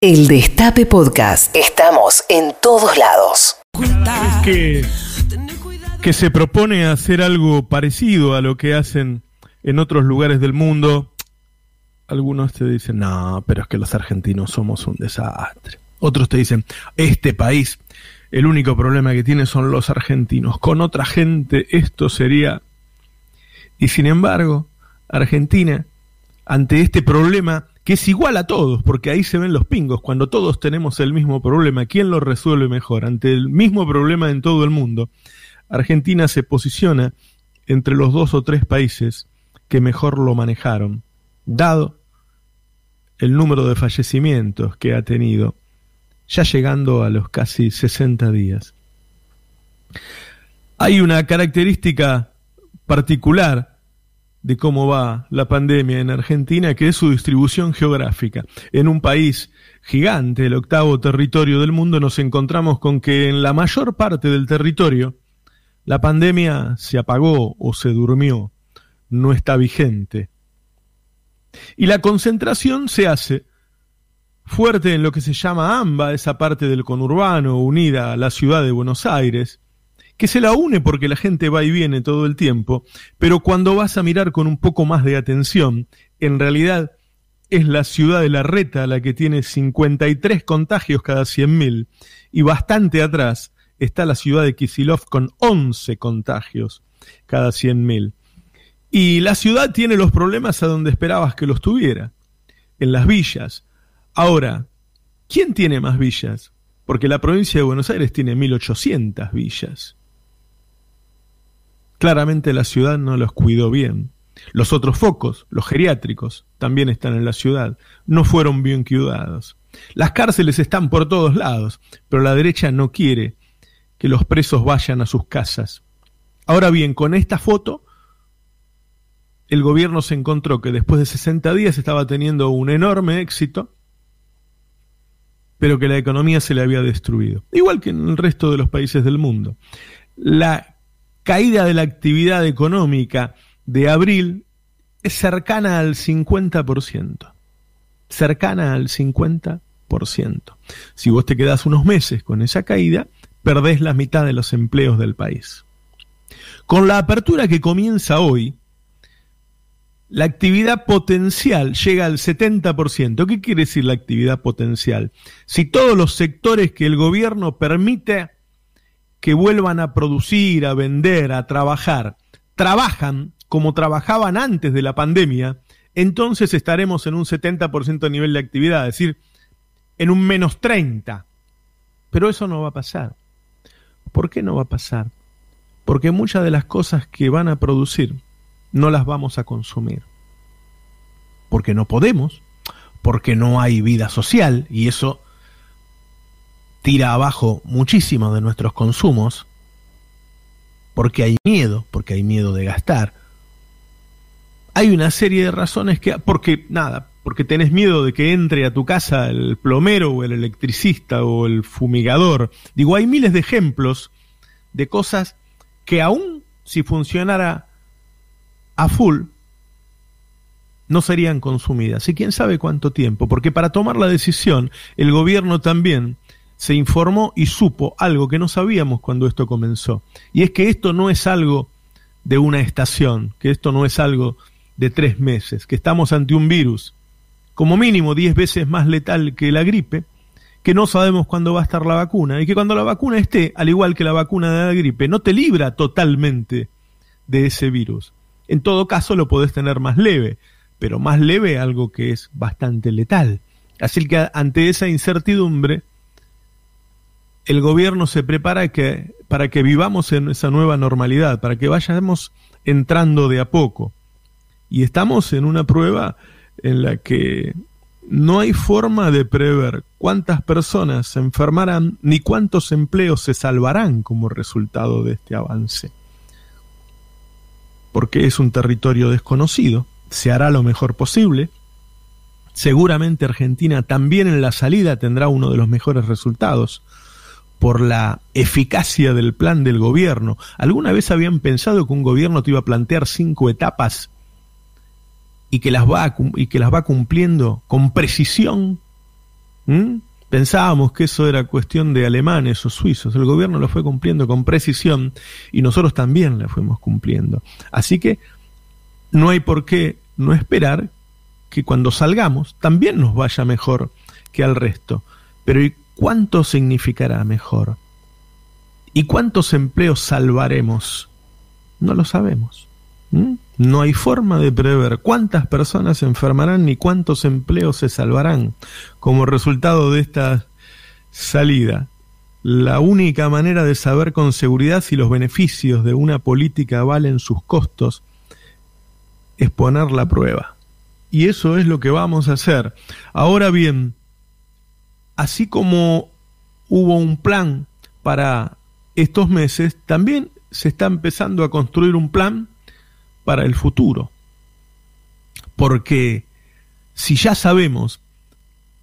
El Destape Podcast. Estamos en todos lados. que, que se propone hacer algo parecido a lo que hacen en otros lugares del mundo. Algunos te dicen, no, pero es que los argentinos somos un desastre. Otros te dicen, este país, el único problema que tiene son los argentinos. Con otra gente esto sería... Y sin embargo, Argentina, ante este problema, que es igual a todos, porque ahí se ven los pingos, cuando todos tenemos el mismo problema, ¿quién lo resuelve mejor? Ante el mismo problema en todo el mundo, Argentina se posiciona entre los dos o tres países que mejor lo manejaron, dado el número de fallecimientos que ha tenido, ya llegando a los casi 60 días. Hay una característica particular de cómo va la pandemia en Argentina, que es su distribución geográfica. En un país gigante, el octavo territorio del mundo, nos encontramos con que en la mayor parte del territorio la pandemia se apagó o se durmió, no está vigente. Y la concentración se hace fuerte en lo que se llama AMBA, esa parte del conurbano unida a la ciudad de Buenos Aires, que se la une porque la gente va y viene todo el tiempo, pero cuando vas a mirar con un poco más de atención, en realidad es la ciudad de la Reta la que tiene 53 contagios cada 100.000 y bastante atrás está la ciudad de Kisilov con 11 contagios cada 100.000. Y la ciudad tiene los problemas a donde esperabas que los tuviera, en las villas. Ahora, ¿quién tiene más villas? Porque la provincia de Buenos Aires tiene 1.800 villas. Claramente la ciudad no los cuidó bien. Los otros focos, los geriátricos, también están en la ciudad. No fueron bien cuidados. Las cárceles están por todos lados, pero la derecha no quiere que los presos vayan a sus casas. Ahora bien, con esta foto, el gobierno se encontró que después de 60 días estaba teniendo un enorme éxito, pero que la economía se le había destruido, igual que en el resto de los países del mundo. La caída de la actividad económica de abril es cercana al 50%. Cercana al 50%. Si vos te quedás unos meses con esa caída, perdés la mitad de los empleos del país. Con la apertura que comienza hoy, la actividad potencial llega al 70%. ¿Qué quiere decir la actividad potencial? Si todos los sectores que el gobierno permite que vuelvan a producir, a vender, a trabajar, trabajan como trabajaban antes de la pandemia, entonces estaremos en un 70% de nivel de actividad, es decir, en un menos 30. Pero eso no va a pasar. ¿Por qué no va a pasar? Porque muchas de las cosas que van a producir no las vamos a consumir. Porque no podemos, porque no hay vida social y eso tira abajo muchísimo de nuestros consumos, porque hay miedo, porque hay miedo de gastar. Hay una serie de razones que, porque nada, porque tenés miedo de que entre a tu casa el plomero o el electricista o el fumigador. Digo, hay miles de ejemplos de cosas que aún si funcionara a full, no serían consumidas. Y quién sabe cuánto tiempo, porque para tomar la decisión, el gobierno también se informó y supo algo que no sabíamos cuando esto comenzó. Y es que esto no es algo de una estación, que esto no es algo de tres meses, que estamos ante un virus como mínimo diez veces más letal que la gripe, que no sabemos cuándo va a estar la vacuna y que cuando la vacuna esté, al igual que la vacuna de la gripe, no te libra totalmente de ese virus. En todo caso lo podés tener más leve, pero más leve algo que es bastante letal. Así que ante esa incertidumbre, el gobierno se prepara para que vivamos en esa nueva normalidad, para que vayamos entrando de a poco. Y estamos en una prueba en la que no hay forma de prever cuántas personas se enfermarán ni cuántos empleos se salvarán como resultado de este avance. Porque es un territorio desconocido, se hará lo mejor posible. Seguramente Argentina también en la salida tendrá uno de los mejores resultados por la eficacia del plan del gobierno. ¿Alguna vez habían pensado que un gobierno te iba a plantear cinco etapas y que las va, y que las va cumpliendo con precisión? Pensábamos que eso era cuestión de alemanes o suizos. El gobierno lo fue cumpliendo con precisión y nosotros también la fuimos cumpliendo. Así que no hay por qué no esperar que cuando salgamos también nos vaya mejor que al resto. Pero ¿y cuánto significará mejor? ¿Y cuántos empleos salvaremos? No lo sabemos. No hay forma de prever cuántas personas se enfermarán ni cuántos empleos se salvarán como resultado de esta salida. La única manera de saber con seguridad si los beneficios de una política valen sus costos es poner la prueba. Y eso es lo que vamos a hacer. Ahora bien, así como hubo un plan para estos meses, también se está empezando a construir un plan para el futuro. Porque si ya sabemos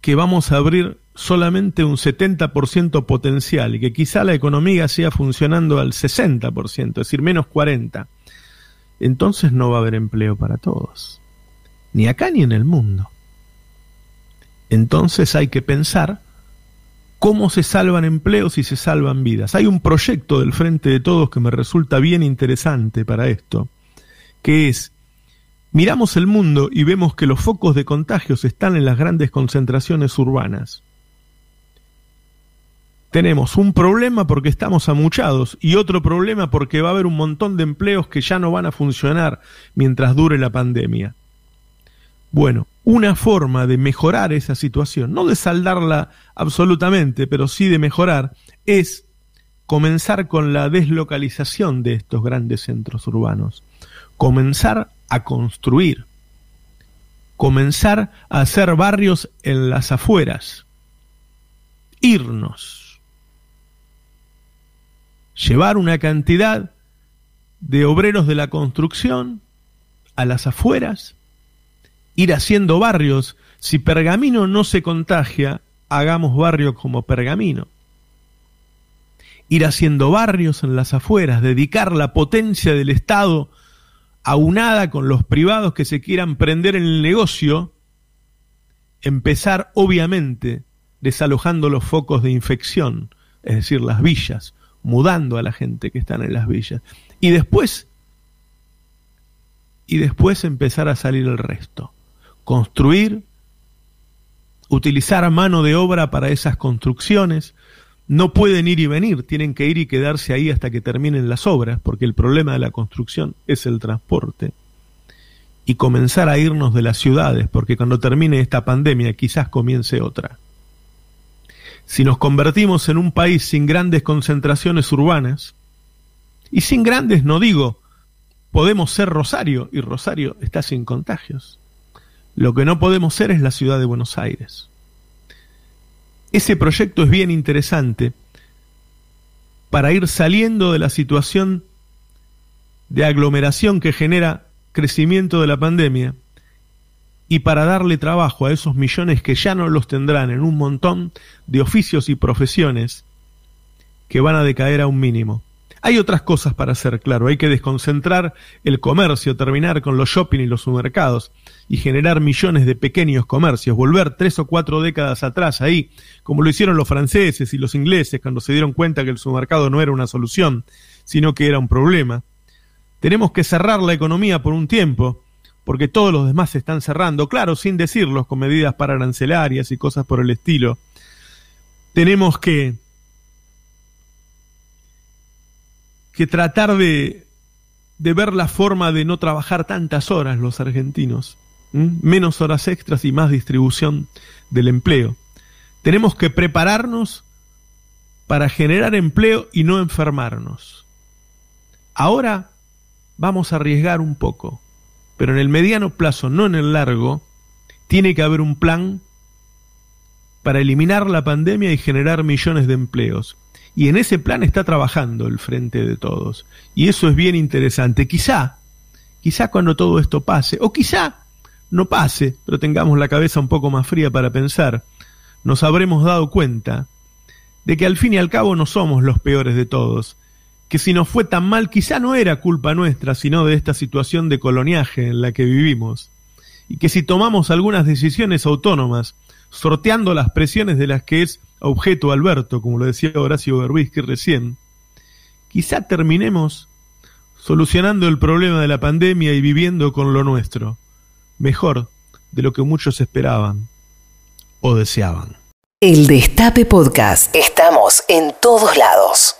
que vamos a abrir solamente un 70% potencial y que quizá la economía siga funcionando al 60%, es decir, menos 40%, entonces no va a haber empleo para todos, ni acá ni en el mundo. Entonces hay que pensar cómo se salvan empleos y se salvan vidas. Hay un proyecto del Frente de Todos que me resulta bien interesante para esto, que es, miramos el mundo y vemos que los focos de contagios están en las grandes concentraciones urbanas tenemos un problema porque estamos amuchados y otro problema porque va a haber un montón de empleos que ya no van a funcionar mientras dure la pandemia. Bueno, una forma de mejorar esa situación, no de saldarla absolutamente, pero sí de mejorar, es comenzar con la deslocalización de estos grandes centros urbanos, comenzar a construir, comenzar a hacer barrios en las afueras, irnos. Llevar una cantidad de obreros de la construcción a las afueras, ir haciendo barrios. Si Pergamino no se contagia, hagamos barrios como Pergamino. Ir haciendo barrios en las afueras, dedicar la potencia del Estado aunada con los privados que se quieran prender en el negocio, empezar obviamente desalojando los focos de infección, es decir, las villas, mudando a la gente que están en las villas. Y después, y después empezar a salir el resto. Construir, utilizar mano de obra para esas construcciones. No pueden ir y venir, tienen que ir y quedarse ahí hasta que terminen las obras, porque el problema de la construcción es el transporte. Y comenzar a irnos de las ciudades, porque cuando termine esta pandemia quizás comience otra. Si nos convertimos en un país sin grandes concentraciones urbanas, y sin grandes no digo, podemos ser Rosario, y Rosario está sin contagios. Lo que no podemos ser es la ciudad de Buenos Aires. Ese proyecto es bien interesante para ir saliendo de la situación de aglomeración que genera crecimiento de la pandemia y para darle trabajo a esos millones que ya no los tendrán en un montón de oficios y profesiones que van a decaer a un mínimo. Hay otras cosas para hacer, claro, hay que desconcentrar el comercio, terminar con los shopping y los supermercados y generar millones de pequeños comercios, volver tres o cuatro décadas atrás ahí, como lo hicieron los franceses y los ingleses cuando se dieron cuenta que el supermercado no era una solución, sino que era un problema. Tenemos que cerrar la economía por un tiempo, porque todos los demás se están cerrando, claro, sin decirlos, con medidas para arancelarias y cosas por el estilo. Tenemos que, que tratar de, de ver la forma de no trabajar tantas horas los argentinos, menos horas extras y más distribución del empleo. Tenemos que prepararnos para generar empleo y no enfermarnos. Ahora vamos a arriesgar un poco pero en el mediano plazo, no en el largo, tiene que haber un plan para eliminar la pandemia y generar millones de empleos. Y en ese plan está trabajando el Frente de Todos. Y eso es bien interesante. Quizá, quizá cuando todo esto pase, o quizá no pase, pero tengamos la cabeza un poco más fría para pensar, nos habremos dado cuenta de que al fin y al cabo no somos los peores de todos, que si nos fue tan mal quizá no era culpa nuestra, sino de esta situación de coloniaje en la que vivimos, y que si tomamos algunas decisiones autónomas sorteando las presiones de las que es objeto Alberto, como lo decía Horacio Berbisky recién, quizá terminemos solucionando el problema de la pandemia y viviendo con lo nuestro, mejor de lo que muchos esperaban o deseaban. El Destape Podcast. Estamos en todos lados.